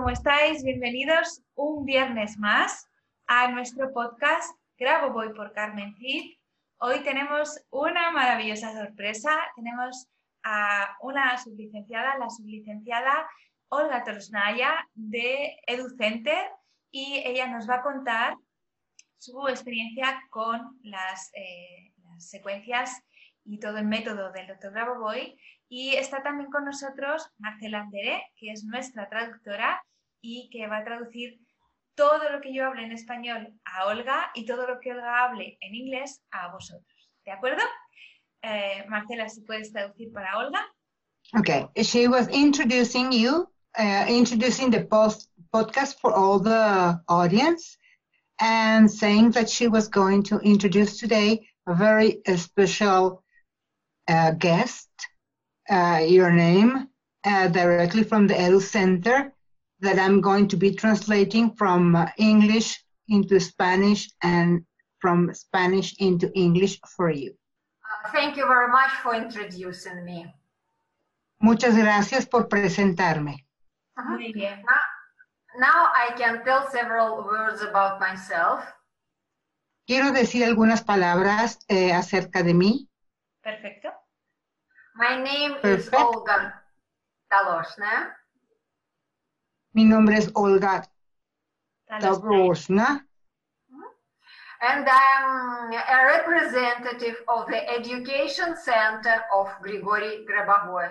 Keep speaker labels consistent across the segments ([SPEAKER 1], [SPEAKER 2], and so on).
[SPEAKER 1] ¿Cómo estáis? Bienvenidos un viernes más a nuestro podcast Grabo Voy por Carmen Cid. Hoy tenemos una maravillosa sorpresa. Tenemos a una sublicenciada, la sublicenciada Olga Torosnaya de EduCenter y ella nos va a contar su experiencia con las, eh, secuencias y todo el método del Dr. Grabovoi y está también con nosotros Marcela Andere, que es nuestra traductora y que va a traducir todo lo que yo hable en español a Olga y todo lo que Olga hable en inglés a vosotros. ¿De acuerdo? Eh, Marcela, si puedes traducir para Olga.
[SPEAKER 2] Okay, she was introducing you, uh, introducing the post podcast for all the audience, and saying that she was going to introduce today a very special uh, guest uh, your name uh, directly from the Edu Center that I'm going to be translating from uh, English into Spanish and from Spanish into English for you.
[SPEAKER 3] Uh, thank you very much for introducing me.
[SPEAKER 2] Muchas gracias por presentarme.
[SPEAKER 3] Uh-huh.
[SPEAKER 1] Muy bien.
[SPEAKER 3] Now, now I can tell several words about myself.
[SPEAKER 2] Quiero decir algunas palabras eh, acerca de mí.
[SPEAKER 1] Perfecto.
[SPEAKER 3] My name is Olga Taloshna.
[SPEAKER 2] Mi nombre es Olga Tabrosna
[SPEAKER 3] And I'm a representative of the Education Center of Grigory Grabovoi.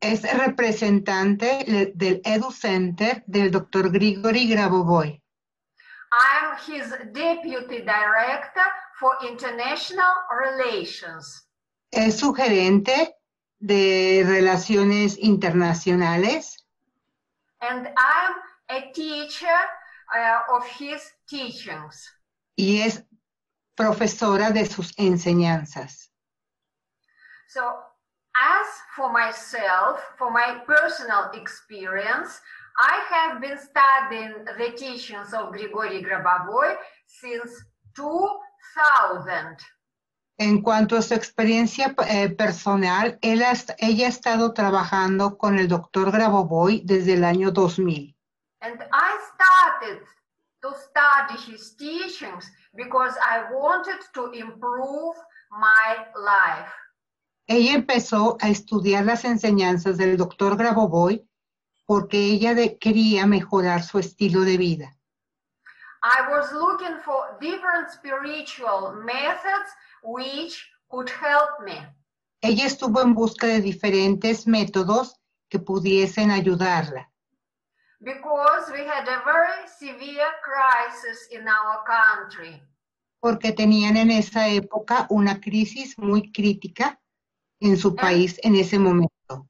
[SPEAKER 2] es representante del Edu Center del Dr. Grigory Grabovoi.
[SPEAKER 3] I'm his deputy director for international relations.
[SPEAKER 2] Es su gerente de relaciones internacionales
[SPEAKER 3] And I'm a teacher uh, of his teachings.
[SPEAKER 2] y es profesora de sus enseñanzas.
[SPEAKER 3] So, as for myself, for my personal experience, I have been studying the teachings of Grigory Grabovoi since 2000.
[SPEAKER 2] En cuanto a su experiencia eh, personal, él ha est- ella ha estado trabajando con el doctor Grabovoi desde el año 2000
[SPEAKER 3] And I started to study his teachings because I wanted to improve my life.
[SPEAKER 2] Ella empezó a estudiar las enseñanzas del doctor Grabovoi porque ella de- quería mejorar su estilo de vida.
[SPEAKER 3] I was looking for different spiritual methods which could help me.
[SPEAKER 2] Ella estuvo en busca de diferentes métodos que pudiesen ayudarla,
[SPEAKER 3] because we had a very severe crisis in our country.
[SPEAKER 2] porque tenían en esa época una crisis muy crítica en su país en ese momento.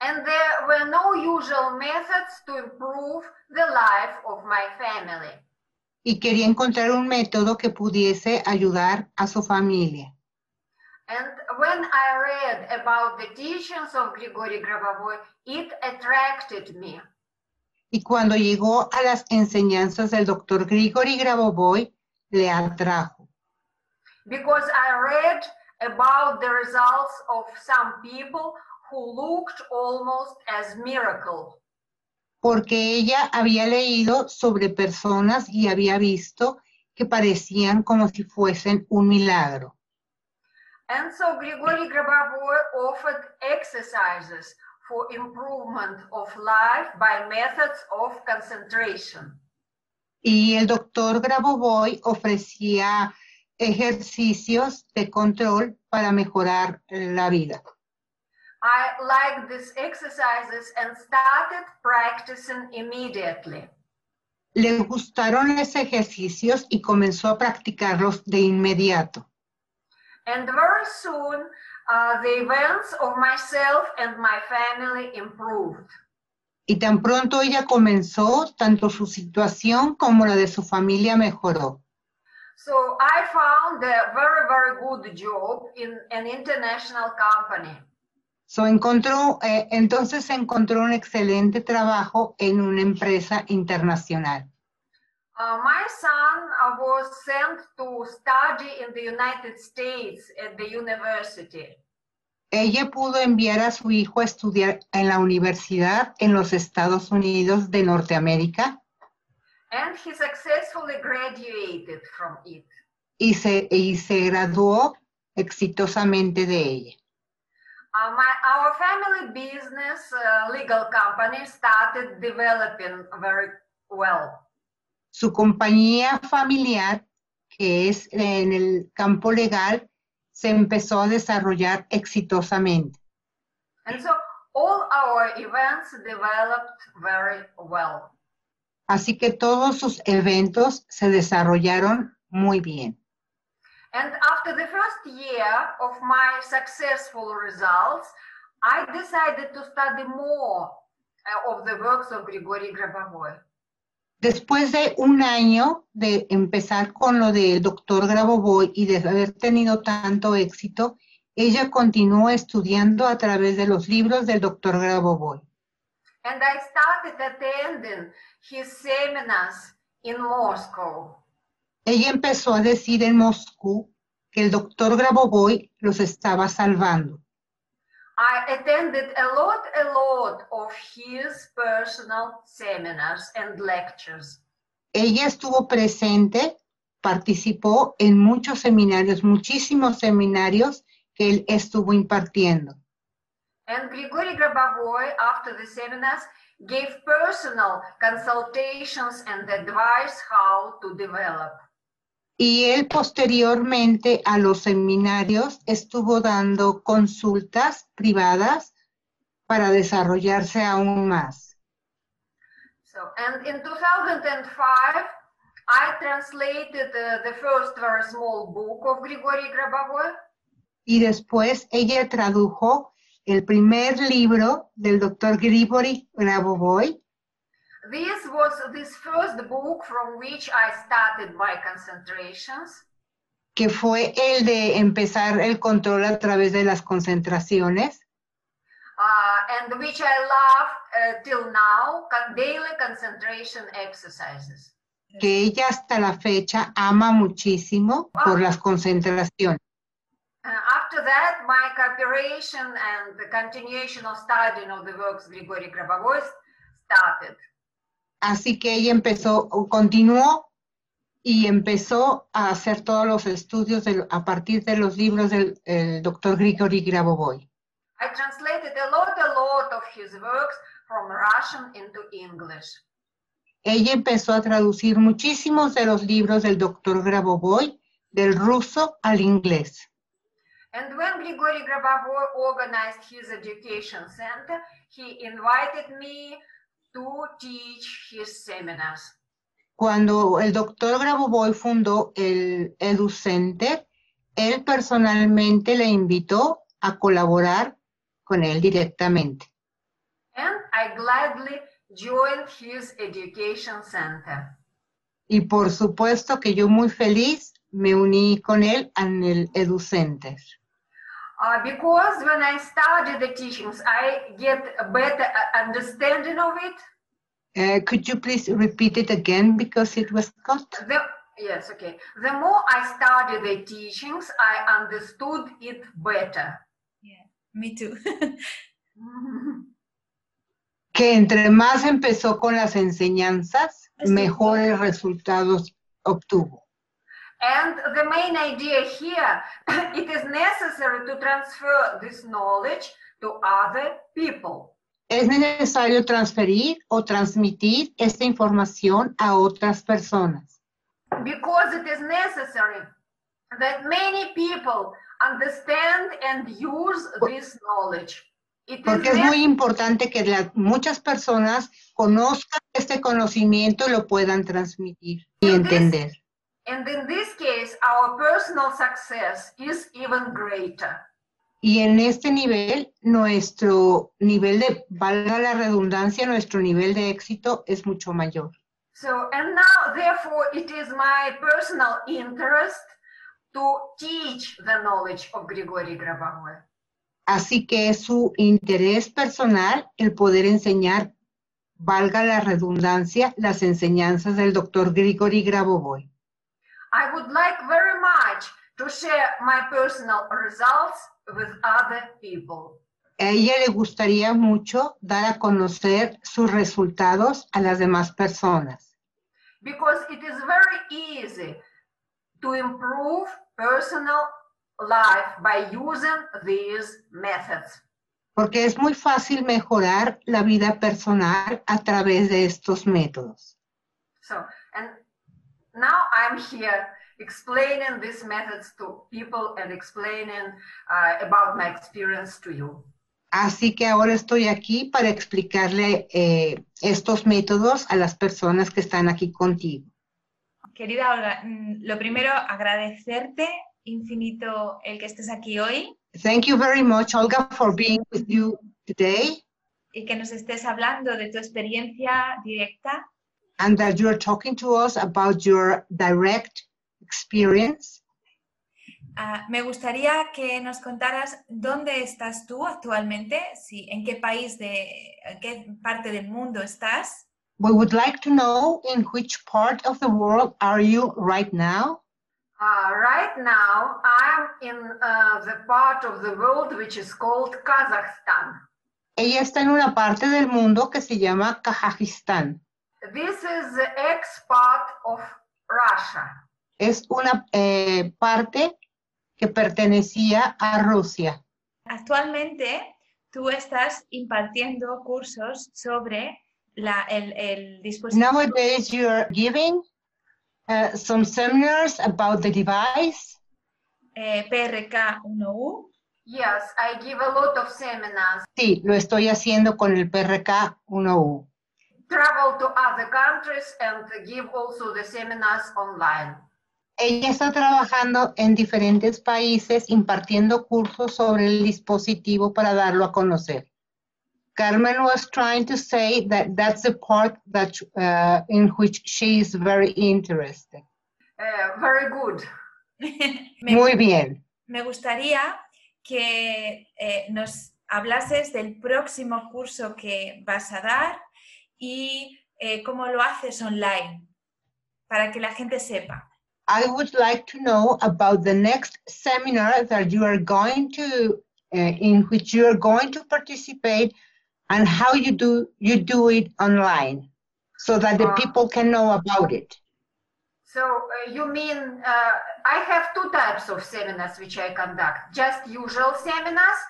[SPEAKER 3] And there were no usual methods to improve the life of my family.
[SPEAKER 2] Y quería encontrar un método que pudiese ayudar a su familia.
[SPEAKER 3] And when I read about the teachings of Grigory Grabovoi, it attracted me.
[SPEAKER 2] Y cuando llegó a las enseñanzas del doctor Grigori Grabovoi, le atrajo,
[SPEAKER 3] Because I read about the results of some people who looked almost as miracle.
[SPEAKER 2] Porque ella había leído sobre personas y había visto que parecían como si fuesen un milagro.
[SPEAKER 3] And so Grigory offered exercises for improvement of life by methods of concentration.
[SPEAKER 2] Y el doctor Grabovoi ofrecía ejercicios de control para mejorar la vida.
[SPEAKER 3] I liked these exercises and started practicing immediately.
[SPEAKER 2] Le gustaron los ejercicios y comenzó a practicarlos de inmediato.
[SPEAKER 3] And very soon, uh, the events of myself and my family improved.
[SPEAKER 2] Y tan pronto ella comenzó, tanto su situación como la de su familia mejoró.
[SPEAKER 3] So I found a very, very good job in an international company.
[SPEAKER 2] So encontró, eh, entonces encontró un excelente trabajo en una empresa internacional.
[SPEAKER 3] Uh, my son uh, was sent to study in the United States at the university.
[SPEAKER 2] Ella pudo enviar a su hijo a estudiar en la universidad en los Estados Unidos de Norteamérica
[SPEAKER 3] And he successfully graduated from it.
[SPEAKER 2] y se, y se graduó exitosamente de ella.
[SPEAKER 3] Uh, my, our family business, uh, legal company, started developing very well.
[SPEAKER 2] Su compañía familiar, que es en el campo legal, se empezó a desarrollar exitosamente.
[SPEAKER 3] And so all our events developed very well.
[SPEAKER 2] Así que todos sus eventos se desarrollaron muy bien.
[SPEAKER 3] And after the first year of my successful results, I decided to study more uh, of the works of Grigory Grabovoi.
[SPEAKER 2] Después de un año de empezar con lo del doctor Grabovoi y de haber tenido tanto éxito, ella continuó estudiando a través de los libros del doctor Grabovoi.
[SPEAKER 3] And I started attending his seminars in Moscow.
[SPEAKER 2] Ella empezó a decir en Moscú que el doctor Grabovoi los estaba salvando.
[SPEAKER 3] I attended a lot, a lot of his personal seminars and lectures.
[SPEAKER 2] Ella estuvo presente, participó en muchos seminarios, muchísimos seminarios que él estuvo impartiendo.
[SPEAKER 3] And Grigory Grabovoi, after the seminars, gave personal consultations and advice how to develop.
[SPEAKER 2] Y él posteriormente a los seminarios estuvo dando consultas privadas para desarrollarse aún más.
[SPEAKER 3] So, and in 2005, I translated uh, the first very small book of Grigory Grabovoi.
[SPEAKER 2] Y después ella tradujo el primer libro del doctor Grigory Grabovoi.
[SPEAKER 3] This was this first book from which I started my concentrations.
[SPEAKER 2] que fue el de empezar el control a través de las concentraciones
[SPEAKER 3] uh, and which I love uh, till now, daily concentration exercises.
[SPEAKER 2] que ella hasta la fecha ama muchísimo por las concentraciones.
[SPEAKER 3] Uh, after that, my cooperation and the continuation of studying of the works Grigory Grabovoi started.
[SPEAKER 2] Así que ella empezó, continuó y empezó a hacer todos los estudios de- a partir de los libros del el doctor Grigory Grabovoi.
[SPEAKER 3] I translated a lot, a lot of his works from Russian into English.
[SPEAKER 2] Ella empezó a traducir muchísimos de los libros del doctor Grabovoi del ruso al inglés.
[SPEAKER 3] And when Grigory Grabovoi organized his education center, he invited me to teach his seminars.
[SPEAKER 2] Cuando el doctor Grabovoi fundó el Edu Center, él personalmente le invitó a colaborar con él directamente.
[SPEAKER 3] And I gladly joined his education center.
[SPEAKER 2] Y por supuesto que yo muy feliz me uní con él en el Edu Center.
[SPEAKER 3] Uh, because when I study the teachings, I get a better uh, understanding of it.
[SPEAKER 2] Uh, could you please repeat it again because it was cut?
[SPEAKER 3] The, yes, okay. The more I study the teachings, I understood it better.
[SPEAKER 1] Yeah, me too.
[SPEAKER 2] Que entre más empezó con las enseñanzas,
[SPEAKER 1] Así.
[SPEAKER 2] mejores resultados obtuvo.
[SPEAKER 3] And the main idea here, it is necessary to transfer this knowledge to other people.
[SPEAKER 2] Es necesario transferir o transmitir esta información a otras personas.
[SPEAKER 3] because it is necessary that many people understand and use this knowledge. It is
[SPEAKER 2] Porque es muy importante que la- muchas personas conozcan este conocimiento y lo puedan transmitir y entender.
[SPEAKER 3] And in this case, our personal success is even greater.
[SPEAKER 2] Y en este nivel, nuestro nivel de, valga la redundancia, nuestro nivel de éxito es mucho mayor.
[SPEAKER 3] So, and now, therefore, it is my personal interest to teach the knowledge of Grigory Grabovoi.
[SPEAKER 2] Así que es su interés personal el poder enseñar, valga la redundancia, las enseñanzas del doctor Grigori Grabovoi.
[SPEAKER 3] I would like very much to share my personal results with other people.
[SPEAKER 2] A ella le gustaría mucho dar a conocer sus resultados a las demás personas,
[SPEAKER 3] because it is very easy to improve personal life by using these methods.
[SPEAKER 2] porque es muy fácil mejorar la vida personal a través de estos métodos.
[SPEAKER 3] So, and now I'm here explaining these methods to people and explaining uh, about my experience to you.
[SPEAKER 2] Así que ahora estoy aquí para explicarle eh, estos métodos a las personas que están aquí contigo.
[SPEAKER 1] Querida Olga, mm, lo primero, agradecerte infinito el que estés aquí hoy
[SPEAKER 2] Thank you very much, Olga, for being with you today
[SPEAKER 1] y que nos estés hablando de tu experiencia directa
[SPEAKER 2] and that you're talking to us about your direct experience.
[SPEAKER 1] Ah, me gustaría que nos contaras dónde estás tú actualmente, si, en qué país de, en qué parte del mundo estás
[SPEAKER 2] We would like to know in which part of the world are you right now?
[SPEAKER 3] Uh, right now, I'm in uh, the part of the world which is called Kazakhstan.
[SPEAKER 2] Ella está en una parte del mundo que se llama Kazajistán.
[SPEAKER 3] This is the ex-part of Russia.
[SPEAKER 2] Es una eh, parte que pertenecía a Rusia.
[SPEAKER 1] Actualmente tú estás impartiendo cursos sobre la- el, el dispositivo
[SPEAKER 2] Nowadays, you're giving uh, some seminars about the device.
[SPEAKER 1] eh, PRK1U
[SPEAKER 3] Yes, I give a lot of seminars,
[SPEAKER 2] Sí, lo estoy haciendo con el PRK 1U.
[SPEAKER 3] Travel to other countries, and give also the seminars online.
[SPEAKER 2] Ella está trabajando en diferentes países impartiendo cursos sobre el dispositivo para darlo a conocer. Carmen was trying to say that that's the part that uh, in which she is very interested.
[SPEAKER 3] Uh, very good.
[SPEAKER 1] me,
[SPEAKER 2] Muy bien.
[SPEAKER 1] me gustaría que eh, nos hablases del próximo curso que vas a dar y eh, cómo lo haces online, para que la gente sepa.
[SPEAKER 2] I would like to know about the next seminar that you are going to, uh, in which you are going to participate, and how you do you do it online, so that the
[SPEAKER 3] Ah.
[SPEAKER 2] people can know about it.
[SPEAKER 3] So uh, you mean uh, I have two types of seminars which I conduct: just usual seminars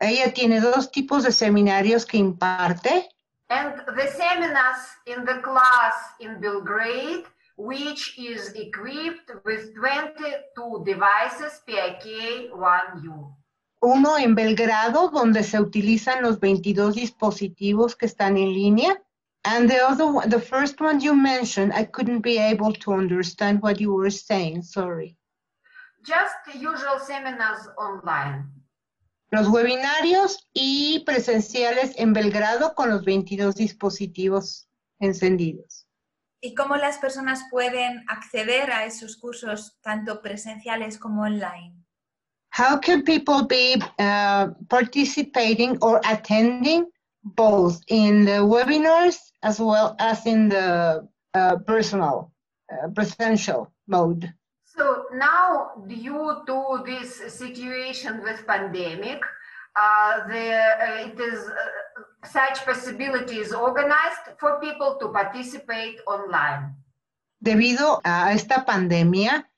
[SPEAKER 2] Ella tiene dos tipos de seminarios que imparte
[SPEAKER 3] and the seminars in the class in Belgrade, which is equipped with 22 devices PIK1U.
[SPEAKER 2] uno en Belgrado, donde se utilizan los 22 dispositivos que están en línea. And the other one, the first one you mentioned, I couldn't be able to understand what you were saying, sorry.
[SPEAKER 3] Just usual seminars online.
[SPEAKER 2] Los webinarios y presenciales en Belgrado con los 22 dispositivos encendidos.
[SPEAKER 1] ¿Y cómo las personas pueden acceder a esos cursos, tanto presenciales como online?
[SPEAKER 2] How can people be uh, participating or attending both in the webinars as well as in the uh, personal, uh, presential mode?
[SPEAKER 3] So now, due to this situation with pandemic, uh, the, uh, it is uh, such possibility is organized for people to participate online.
[SPEAKER 2] Debido a esta pandemia,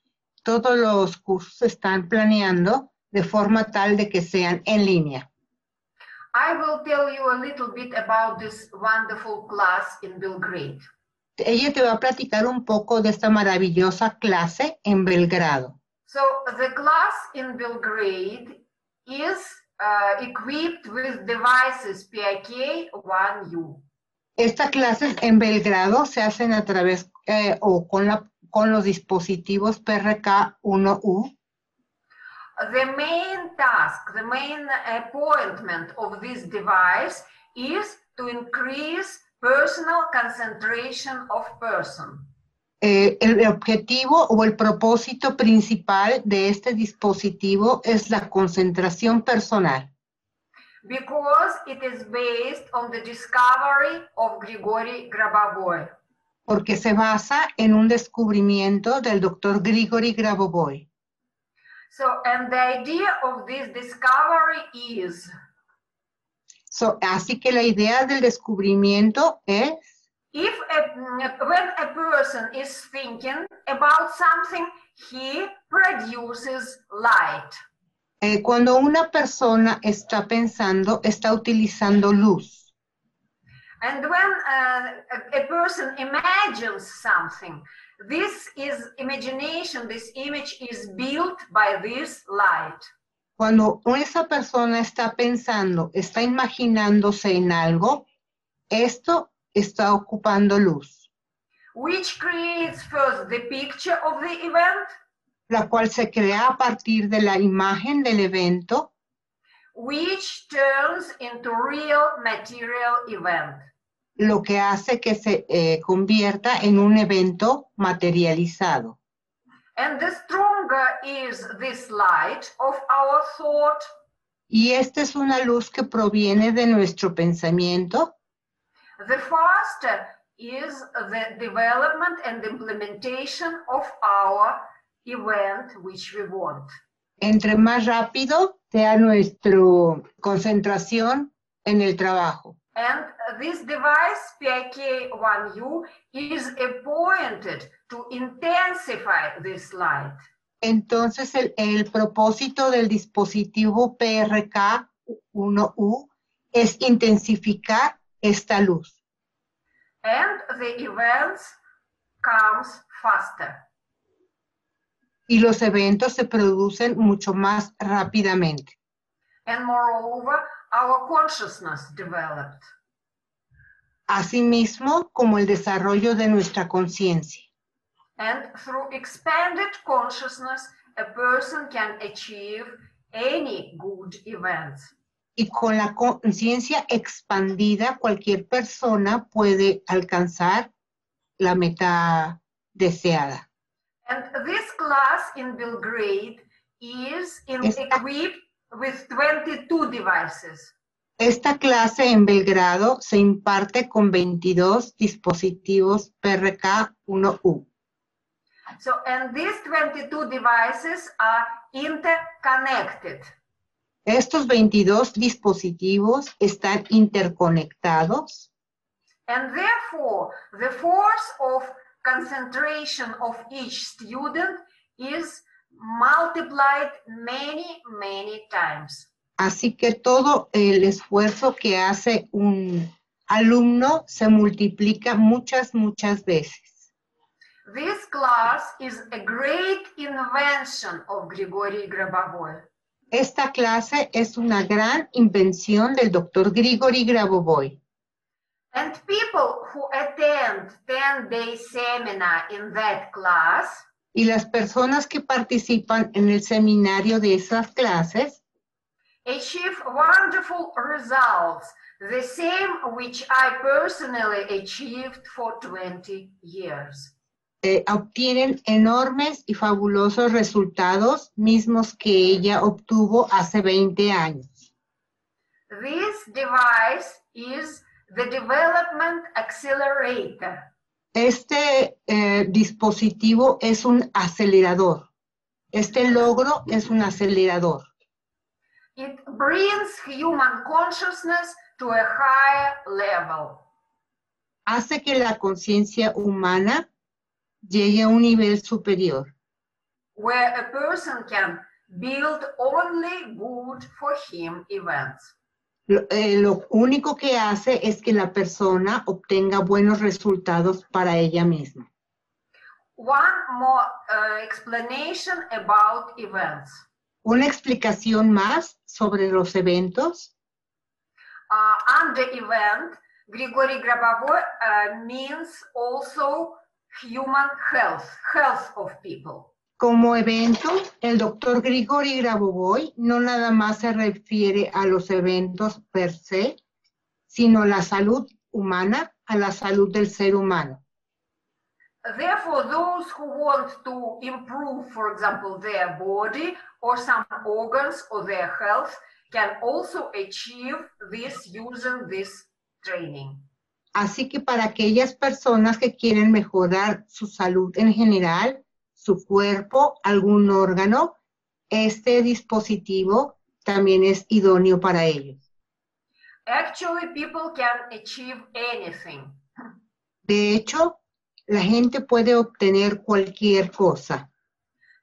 [SPEAKER 2] todos los cursos están planeando de forma tal de que sean en línea.
[SPEAKER 3] I will tell you a little bit about this wonderful class in Belgrade.
[SPEAKER 2] Ella te va a platicar un poco de esta maravillosa clase en Belgrado.
[SPEAKER 3] So the class in Belgrade is uh, equipped with devices PIK-1U.
[SPEAKER 2] Estas clases en Belgrado se hacen a través eh, o con, la, con los dispositivos PRK-1U.
[SPEAKER 3] The main task, the main appointment of this device is to increase personal concentration of person.
[SPEAKER 2] Eh, el objetivo o el propósito principal de este dispositivo es la concentración personal.
[SPEAKER 3] because it is based on the discovery of Grigory Grabovoi.
[SPEAKER 2] porque se basa en un descubrimiento del doctor Grigory Grabovoi.
[SPEAKER 3] So, and the idea of this discovery is
[SPEAKER 2] So, así que la idea del descubrimiento es
[SPEAKER 3] if a, when a person is thinking about something, he produces light.
[SPEAKER 2] eh, cuando una persona está pensando, está utilizando luz.
[SPEAKER 3] And when uh, a, a person imagines something, this is imagination, this image is built by this light.
[SPEAKER 2] Cuando esa persona está pensando, está imaginándose en algo, esto está ocupando luz,
[SPEAKER 3] which creates first the picture of the event,
[SPEAKER 2] la cual se crea a partir de la imagen del evento,
[SPEAKER 3] which turns into real material event.
[SPEAKER 2] lo que hace que se eh, convierta en un evento materializado. Y esta es una luz que proviene de nuestro pensamiento,
[SPEAKER 3] the faster is the development and implementation of our event which we want.
[SPEAKER 2] entre más rápido sea nuestra concentración en el trabajo.
[SPEAKER 3] And this device, PIK1U, is appointed to intensify this light.
[SPEAKER 2] Entonces, el, el propósito del dispositivo PRK1U es intensificar esta luz
[SPEAKER 3] And the events comes faster.
[SPEAKER 2] y los eventos se producen mucho más rápidamente.
[SPEAKER 3] And moreover, our consciousness developed.
[SPEAKER 2] Asimismo, como el desarrollo de nuestra conciencia.
[SPEAKER 3] And through expanded consciousness, a person can achieve any good events.
[SPEAKER 2] Y con la conciencia expandida, cualquier persona puede alcanzar la meta deseada.
[SPEAKER 3] And this class in Belgrade is in,
[SPEAKER 2] Esta-
[SPEAKER 3] equipped with 22 devices.
[SPEAKER 2] Esta clase en Belgrado se imparte con 22 dispositivos PRK1U.
[SPEAKER 3] So, and these 22 devices are interconnected.
[SPEAKER 2] Estos 22 dispositivos están interconectados
[SPEAKER 3] And therefore, the force of concentration of each student is multiplied many, many times.
[SPEAKER 2] Así que todo el esfuerzo que hace un alumno se multiplica muchas, muchas veces.
[SPEAKER 3] This class is a great invention of Grigory Grabovoi.
[SPEAKER 2] Esta clase es una gran invención del doctor Grigory Grabovoi.
[SPEAKER 3] And people who attend 10-day seminar in that class
[SPEAKER 2] Y las personas que participan en el seminario de esas clases
[SPEAKER 3] achieve wonderful results, the same which I personally achieved for 20 years.
[SPEAKER 2] eh, obtienen enormes y fabulosos resultados mismos que ella obtuvo hace 20 años.
[SPEAKER 3] This device is the development accelerator.
[SPEAKER 2] Este eh, dispositivo es un acelerador. Este logro es un acelerador.
[SPEAKER 3] It brings human consciousness to a higher level.
[SPEAKER 2] Hace que la conciencia humana llegue a un nivel superior,
[SPEAKER 3] where a person can build only good for him events.
[SPEAKER 2] Lo, eh, lo único que hace es que la persona obtenga buenos resultados para ella misma.
[SPEAKER 3] One more uh, explanation about events.
[SPEAKER 2] Una explicación más sobre los eventos.
[SPEAKER 3] Uh, under event, Grigory Grabovoi uh, means also human health, health of people.
[SPEAKER 2] Como evento, el doctor Grigori Grabovoi no nada más se refiere a los eventos per se, sino a la salud humana, a la salud del ser humano.
[SPEAKER 3] Therefore, those who want to improve, for example, their body or some organs or their health can also achieve this using this training.
[SPEAKER 2] Así que para aquellas personas que quieren mejorar su salud en general, su cuerpo, algún órgano, este dispositivo también es idóneo para ellos.
[SPEAKER 3] Actually, people can achieve anything.
[SPEAKER 2] De hecho, la gente puede obtener cualquier cosa.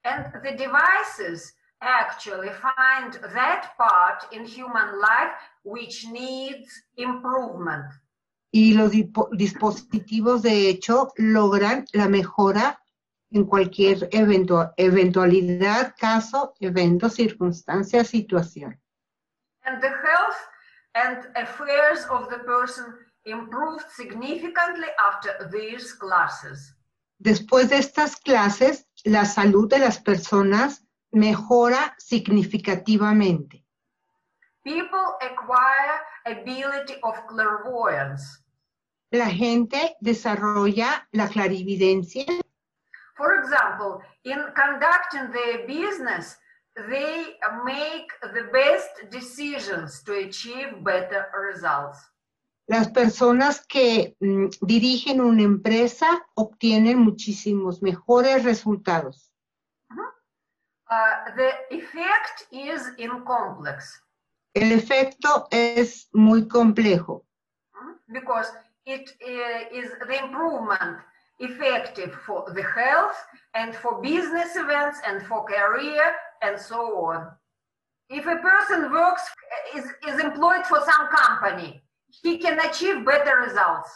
[SPEAKER 3] And the devices actually find that part in human life which needs improvement.
[SPEAKER 2] Y los dispo- dispositivos, de hecho, logran la mejora en cualquier eventu- eventualidad, caso, evento, circunstancia, situación.
[SPEAKER 3] And the health and affairs of the person improved significantly after these classes.
[SPEAKER 2] Después de estas clases, la salud de las personas mejora significativamente.
[SPEAKER 3] People acquire ability of clairvoyance.
[SPEAKER 2] La gente desarrolla la clarividencia.
[SPEAKER 3] For example, in conducting their business, they make the best decisions to achieve better results.
[SPEAKER 2] Las personas que mm, dirigen una empresa obtienen muchísimos mejores resultados.
[SPEAKER 3] Uh, the effect is in complex
[SPEAKER 2] El efecto es muy complejo
[SPEAKER 3] mm, because it uh, is the improvement effective for the health and for business events and for career and so on. If a person works is, is employed for some company, he can achieve better results.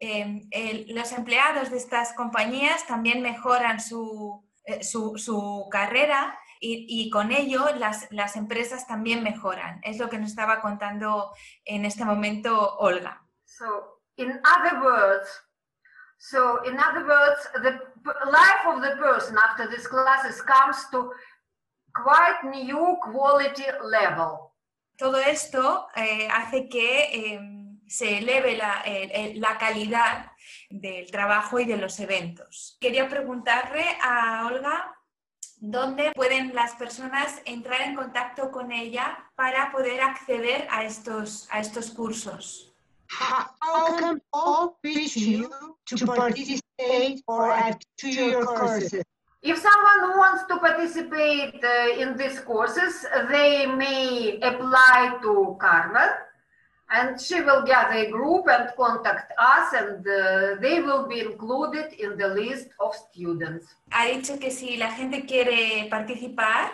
[SPEAKER 1] Eh, el- los empleados de estas compañías también mejoran su, eh, su- su carrera y, y con ello las, las empresas también mejoran. Es lo que nos estaba contando en este momento Olga.
[SPEAKER 3] So, in other words, so in other words, the life of the person after these classes comes to quite new quality level.
[SPEAKER 1] Todo esto eh, hace que eh, se eleve la, el- la calidad del trabajo y de los eventos. Quería preguntarle a Olga dónde pueden las personas entrar en contacto con ella para poder acceder a estos, a estos cursos.
[SPEAKER 2] How can all reach you to participate or add to your courses?
[SPEAKER 3] If someone wants to participate uh, in these courses, they may apply to Carmen and she will gather a group and contact us and uh, they will be included in the list of students.
[SPEAKER 1] Ha dicho que si la gente quiere participar,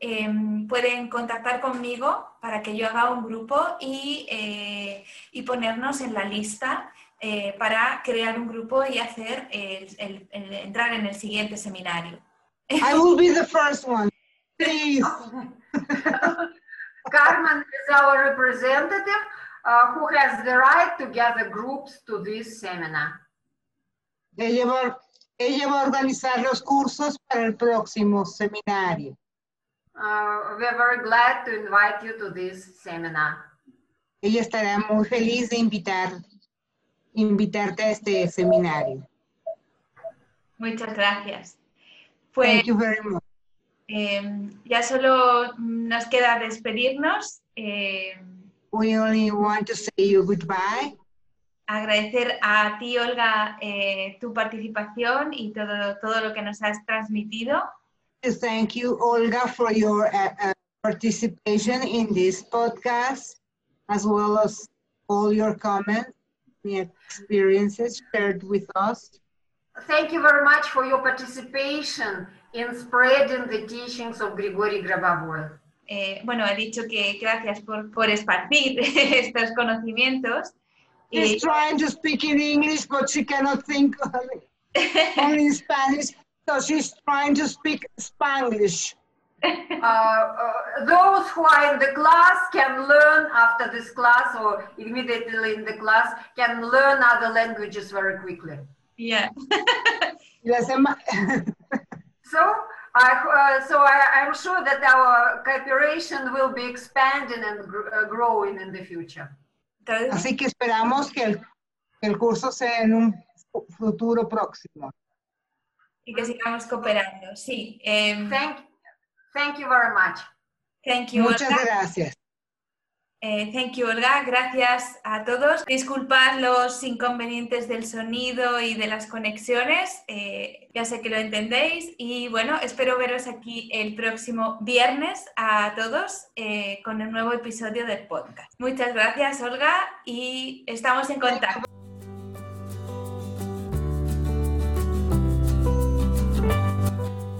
[SPEAKER 1] em, pueden contactar conmigo para que yo haga un grupo y, eh, y ponernos en la lista eh, para crear un grupo y hacer el- el- el- entrar en el siguiente seminario.
[SPEAKER 2] I will be the first one. Please.
[SPEAKER 3] Carmen is our representative uh, who has the right to gather groups to this seminar.
[SPEAKER 2] Ella va, ella va a organizar los cursos para el próximo seminario.
[SPEAKER 3] Uh, we are very glad to invite you to this seminar.
[SPEAKER 2] Ella estará muy feliz de invitar, invitarte a este seminario.
[SPEAKER 1] Muchas gracias. Pues
[SPEAKER 2] Thank you very much.
[SPEAKER 1] em, ya solo nos queda despedirnos. em,
[SPEAKER 2] We only want to say you goodbye.
[SPEAKER 1] agradecer a ti, Olga, eh, tu participación y todo, todo lo que nos has transmitido.
[SPEAKER 2] To thank you, Olga, for your uh, uh, participation in this podcast, as well as all your comments, the experiences shared with us.
[SPEAKER 3] Thank you very much for your participation in spreading the teachings of Grigory Grabovoi.
[SPEAKER 1] eh, bueno, ha dicho que gracias por, por esparcir estos conocimientos.
[SPEAKER 2] She's trying to speak in English, but she cannot think only in Spanish, so she's trying to speak Spanglish.
[SPEAKER 3] Uh, uh, those who are in the class can learn after this class or immediately in the class can learn other languages very quickly.
[SPEAKER 1] Yeah.
[SPEAKER 3] so I, uh, so I, am sure that our cooperation will be expanding and gr uh, growing in the future.
[SPEAKER 2] Así que esperamos que el, el curso sea en un futuro próximo.
[SPEAKER 1] Y que sigamos cooperando, sí.
[SPEAKER 3] Um, thank, thank you very much.
[SPEAKER 1] Thank you.
[SPEAKER 2] Muchas gracias.
[SPEAKER 1] Eh, thank you, Olga. Gracias a todos. Disculpad los inconvenientes del sonido y de las conexiones. Eh, ya sé que lo entendéis. Y bueno, espero veros aquí el próximo viernes a todos eh, con un nuevo episodio del podcast. Muchas gracias, Olga, y estamos en contacto.